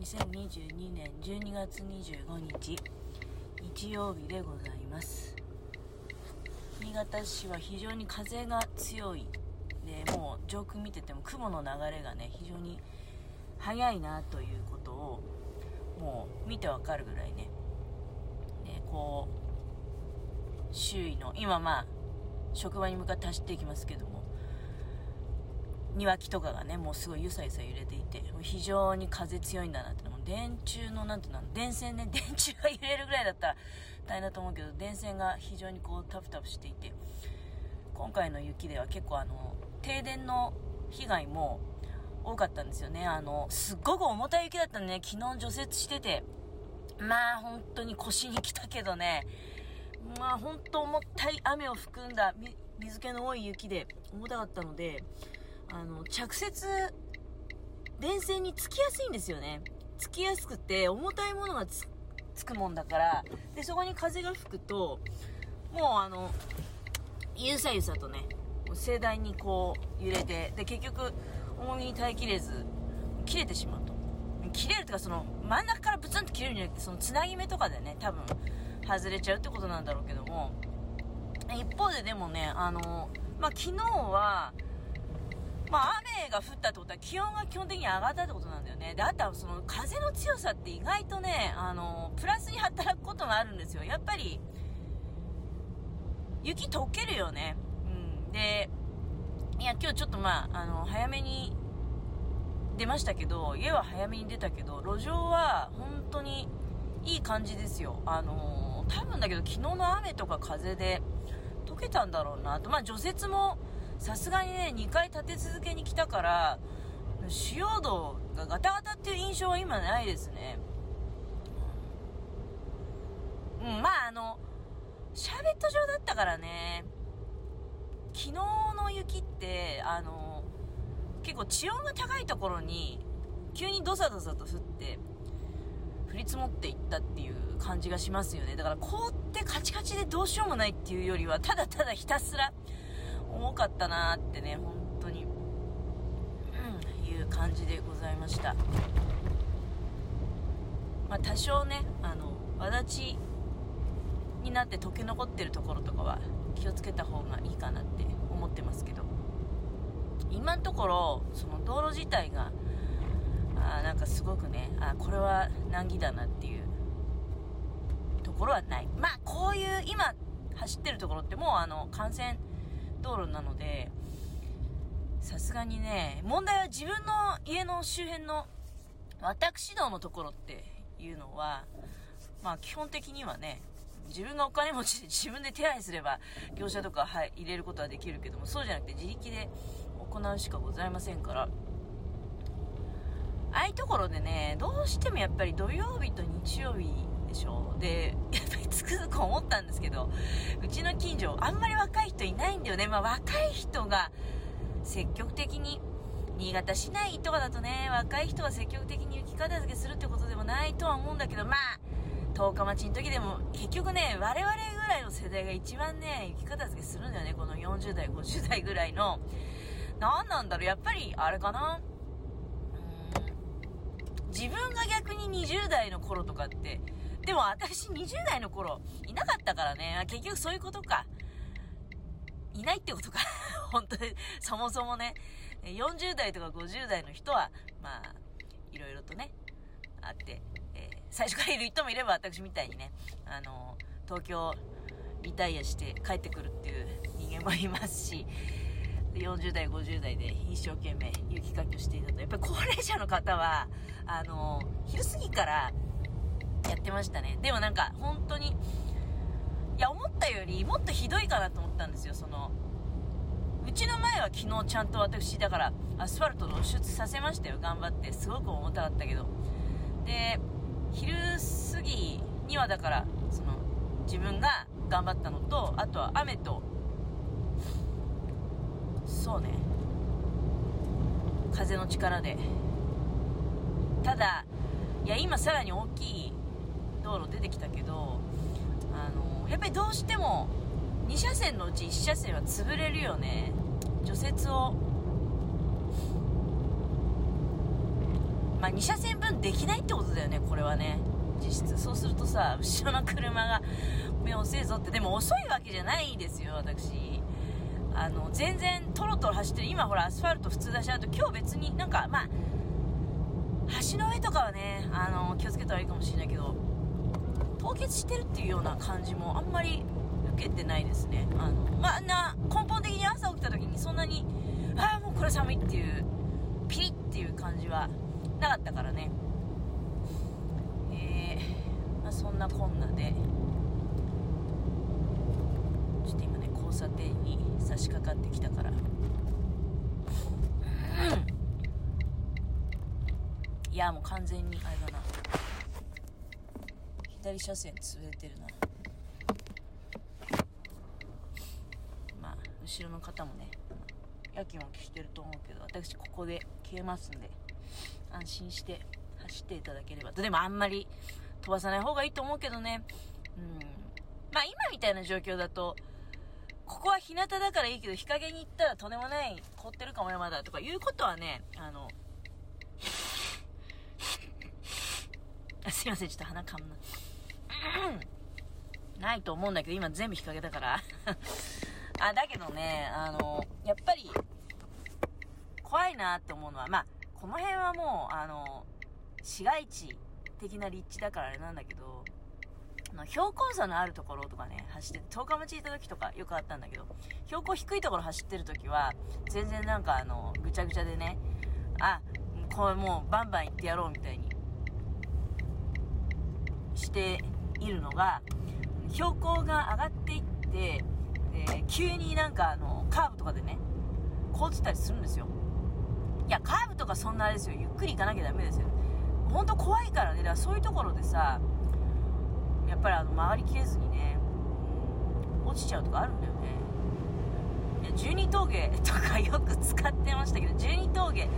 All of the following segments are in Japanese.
2022年12月25日日曜日でございます。新潟市は非常に風が強い。でもう上空見てても雲の流れがね非常に速いなということをもう見てわかるぐらいね。ねこう周囲の今まあ職場に向かって走っていきますけども庭木とかがねもうすごいゆさゆさ揺れていて非常に風強いんだなってもう電柱のなんていうの電線ね 電柱が揺れるぐらいだったら大変だと思うけど電線が非常にこうタプタプしていて今回の雪では結構あの停電の被害も多かったんですよね。あのすっごく重たい雪だったんでね。昨日除雪しててまあ本当に腰に来たけどね。まあ本当重たい雨を含んだ水気の多い雪で重たかったのであの、着雪、電線につきやすいんですよね。つきやすくて、重たいものがつつくもんだから、で、そこに風が吹くと、もうあの、ゆさゆさとね、盛大にこう揺れて、で、結局、重みに耐えきれず、切れてしまうと。切れるとか、その、真ん中からブツンと切れるんじゃなくて、そのつなぎ目とかでね、多分、外れちゃうってことなんだろうけども、一方ででもね、あの、まあ、昨日は、まあ、雨が降ったってことは気温が基本的に上がったってことなんだよね。で、あとはその風の強さって意外とね、あの、プラスに働くことがあるんですよ。やっぱり、雪溶けるよね。うん。で、いや、今日ちょっとまあ、あの、早めに出ましたけど、家は早めに出たけど、路上は本当にいい感じですよ。あの、多分だけど昨日の雨とか風で溶けたんだろうなと。まあ、除雪も、さすがにね、2回立て続けに来たから、主要度がガタガタっていう印象は今ないですね。うん、まああの、シャーベット状だったからね、昨日の雪って、あの、結構地温が高いところに、急にドサドサと降って、降り積もっていったっていう感じがしますよね。だから凍ってカチカチでどうしようもないっていうよりは、ただただひたすら、重かったなってね本当に、うん、いう感じでございました。まあ多少ねあのわちになって溶け残ってるところとかは気をつけた方がいいかなって思ってますけど。今のところその道路自体があなんかすごくねあこれは難儀だなっていうところはない。まあこういう今走ってるところってもうあの幹線道路なので、さすがにね、問題は自分の家の周辺の私道のところっていうのは、まあ基本的にはね、自分がお金持ちで自分で手配すれば業者とか、入れることはできるけども、そうじゃなくて自力で行うしかございませんから、ああいうところでね、どうしてもやっぱり土曜日と日曜日でしょ。で、やっぱりつくづく思ったんですけど、うちの近所、あんまり若い人いないんだよね。まあ若い人が積極的に、新潟市内とかだとね、若い人が積極的に雪片付けするってことでもないとは思うんだけど、まあ、十日町の時でも、結局ね、我々ぐらいの世代が一番ね、雪片付けするんだよね。この40代、50代ぐらいの。何なんだろう、やっぱり、あれかな。自分が逆に20代の頃とかって、でも私20代の頃いなかったからね。結局そういうことか。いないってことか。本当に、そもそもね。40代とか50代の人は、まあ、いろいろとね、あって、えー、最初からいる人もいれば私みたいにね、あの、東京リタイアして帰ってくるっていう人間もいますし、40代、50代で一生懸命雪かきをしていたと。やっぱり高齢者の方は、あの、昼過ぎからやってましたね。でもなんか、本当に、いや、思ったよりもっとひどいかなと思ったんですよ、その、うちの前は昨日ちゃんと私、だからアスファルト露出させましたよ、頑張って。すごく重たかったけど。で、昼過ぎにはだから、その、自分が頑張ったのと、あとは雨と、そうね、風の力で。ただ、いや、今さらに大きい道路出てきたけどあのやっぱりどうしても2車線のうち1車線は潰れるよね。除雪をまあ、2車線分できないってことだよねこれはね。実質。そうするとさ後ろの車が目をせえぞって。でも遅いわけじゃないですよ私。あの全然トロトロ走ってる。今ほらアスファルト普通だしあと今日別になんかまあ橋の上とかはねあの気をつけたらいいかもしれないけど凍結してるっていうような感じもあんまり受けてないですね。あのまあな根本的に朝起きた時にそんなにああもうこれ寒いっていうピリッっていう感じはなかったからね。えー、まあ、そんなこんなで。ちょっと今ね交差点に差し掛かってきたから。うん。いやもう完全にあれだな。左車線潰れてるな。まあ後ろの方もねやきもきしてると思うけど私ここで消えますんで安心して走っていただければと。でもあんまり飛ばさない方がいいと思うけどね。うん。まあ今みたいな状況だとここは日向だからいいけど日陰に行ったらとんでもない凍ってるかもよまだとかいうことはねあのすいません。ちょっと鼻かむな。ないと思うんだけど今全部日陰だから。あだけどねあのやっぱり怖いなって思うのはまあこの辺はもうあの市街地的な立地だからあれなんだけどあの標高差のあるところとかね走って十日町行った時とかよくあったんだけど標高低いところ走ってる時は全然なんかあのぐちゃぐちゃでねあこれもうバンバン行ってやろうみたいにしているのが標高が上がっていって、えー、急になんかあのカーブとかでね凍ってたりするんですよ。いやカーブとかそんなあれですよ。ゆっくり行かなきゃダメですよ。本当怖いからね。だからそういうところでさやっぱりあの回りきれずにね、うん、落ちちゃうとかあるんだよね。十二峠とかよく使ってましたけど十二峠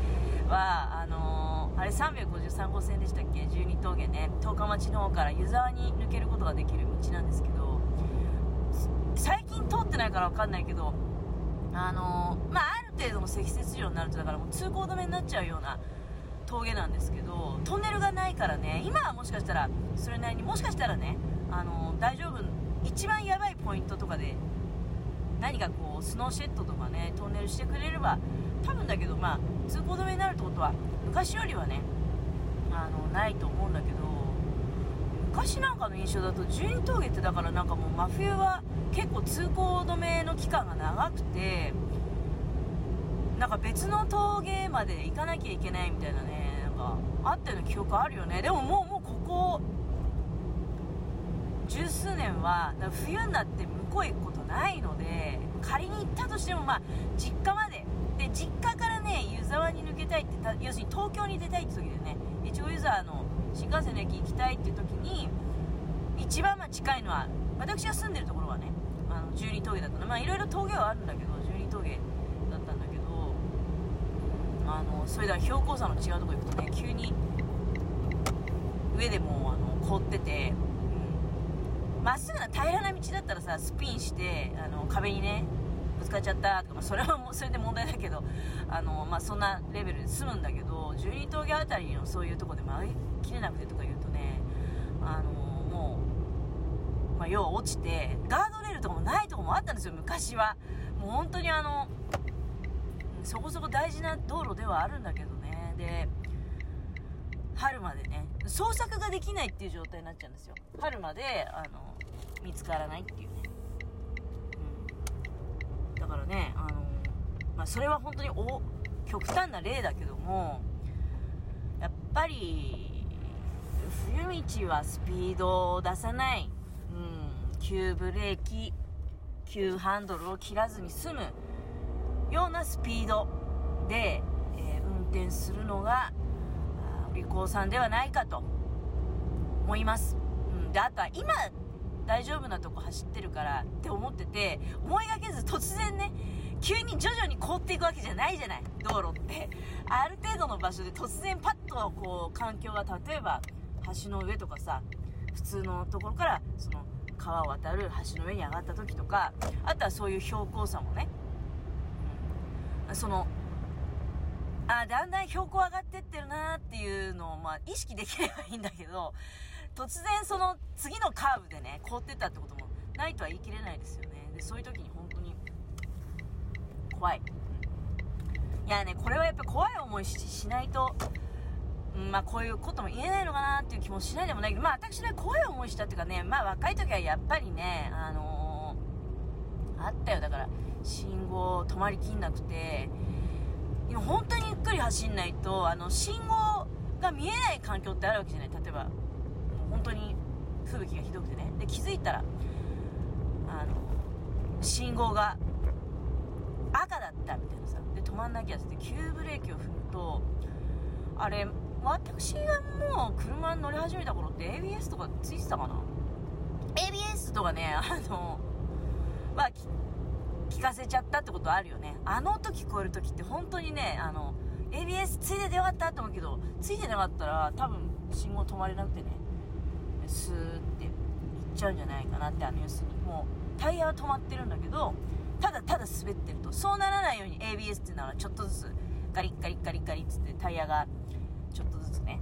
はあのー、あれ353号線でしたっけ？十二峠ね。十日町の方から湯沢に抜けることができる道なんですけど最近通ってないから分かんないけどあの、まあある程度の積雪量になるとだからもう通行止めになっちゃうような峠なんですけどトンネルがないからね今はもしかしたらそれなりにもしかしたらねあの大丈夫一番やばいポイントとかで何かこうスノーシェットとかねトンネルしてくれれば多分だけどまあ通行止めになるってことは昔よりはねあのないと思うんだけど昔なんかの印象だと十二峠ってだからなんかもう真冬は結構通行止めの期間が長くてなんか別の峠まで行かなきゃいけないみたいなねなんかあったような記憶あるよね。でももうもうここ十数年は冬になって向こう行くことないので仮に行ったとしてもまあ実家まで。で実家からね湯沢に抜けたいって要するに東京に出たいって時でね越後湯沢の新幹線の駅行きたいっていう時に一番まあ近いのは私が住んでるところはねあの十二峠だったの。まあいろいろ峠はあるんだけど十二峠あのそれでは標高差の違うとこ行くとね急に上でもあの凍っててま、っすぐな平らな道だったらさスピンしてあの壁にねぶつかっちゃったとか、まあ、それはも それで問題だけどあの、まあ、そんなレベルで済むんだけど十二峠辺りのそういうとこで曲げきれなくてとか言うとねあのもう、まあ、要は落ちてガードレールとかもないとこもあったんですよ昔は。もう本当にあのそこそこ大事な道路ではあるんだけどね。で春までね捜索ができないっていう状態になっちゃうんですよ。春まであの見つからないっていうね、うん、だからねあの、まあ、それは本当にお極端な例だけどもやっぱり冬道はスピードを出さない、うん、急ブレーキ急ハンドルを切らずに済むようなスピードで、えー、運転するのが利口さんではないかと思います、うん、であとは今大丈夫なとこ走ってるからって思ってて思いがけず突然ね急に徐々に凍っていくわけじゃないじゃない。道路って。ある程度の場所で突然パッとこう環境が例えば橋の上とかさ普通のところからその川を渡る橋の上に上がった時とかあとはそういう標高差もね。そのあだんだん標高上がってってるなっていうのを、まあ、意識できればいいんだけど突然その次のカーブでね凍ってったってこともないとは言い切れないですよね。でそういう時に本当に怖い。いやねこれはやっぱ怖い思いしないと、まあこういうことも言えないのかなっていう気もしないでもない。けどまあ私ね怖い思いしたっていうかねまあ若い時はやっぱりねあのー、あったよ。だから信号止まりきんなくて今本当にゆっくり走んないとあの信号が見えない環境ってあるわけじゃない。例えばもう本当に吹雪がひどくてね。で気づいたらあの信号が赤だったみたいなさ。で止まんなきゃって急ブレーキを踏むとあれ私がもう車に乗り始めた頃って ABS とかついてたかな？ABS とかねあのは聞かせちゃったってことあるよね。あの音聞こえる時って本当にねあの ABS ついててよかったと思うけどついてなかったら多分信号止まれなくてねスーって行っちゃうんじゃないかなってあの要するに。もうタイヤは止まってるんだけどただただ滑ってると。そうならないように ABS っていうのはちょっとずつガリッガリッガリッガリッつってタイヤがちょっとずつね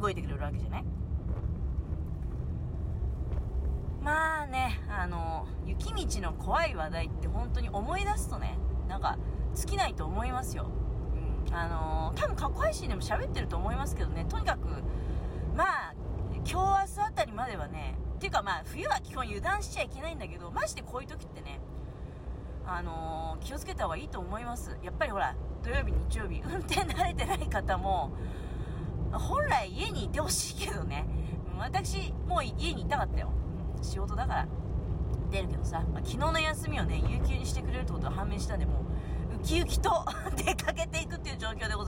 動いてくれるわけじゃない？まあねあの雪道の怖い話題って本当に思い出すとねなんか尽きないと思いますよ、うん、あの多分過去配信でも喋ってると思いますけどねとにかくまあ今日明日あたりまではねっていうかまあ冬は基本油断しちゃいけないんだけどマジでこういう時ってねあの、気をつけた方がいいと思います。やっぱりほら土曜日日曜日運転慣れてない方も本来家にいてほしいけどね。私もう家にいたかったよ。仕事だから。出るけどさ、まあ、昨日の休みをね有給にしてくれるってことは判明したんでもうウキウキと 出かけていくっていう状況でございます。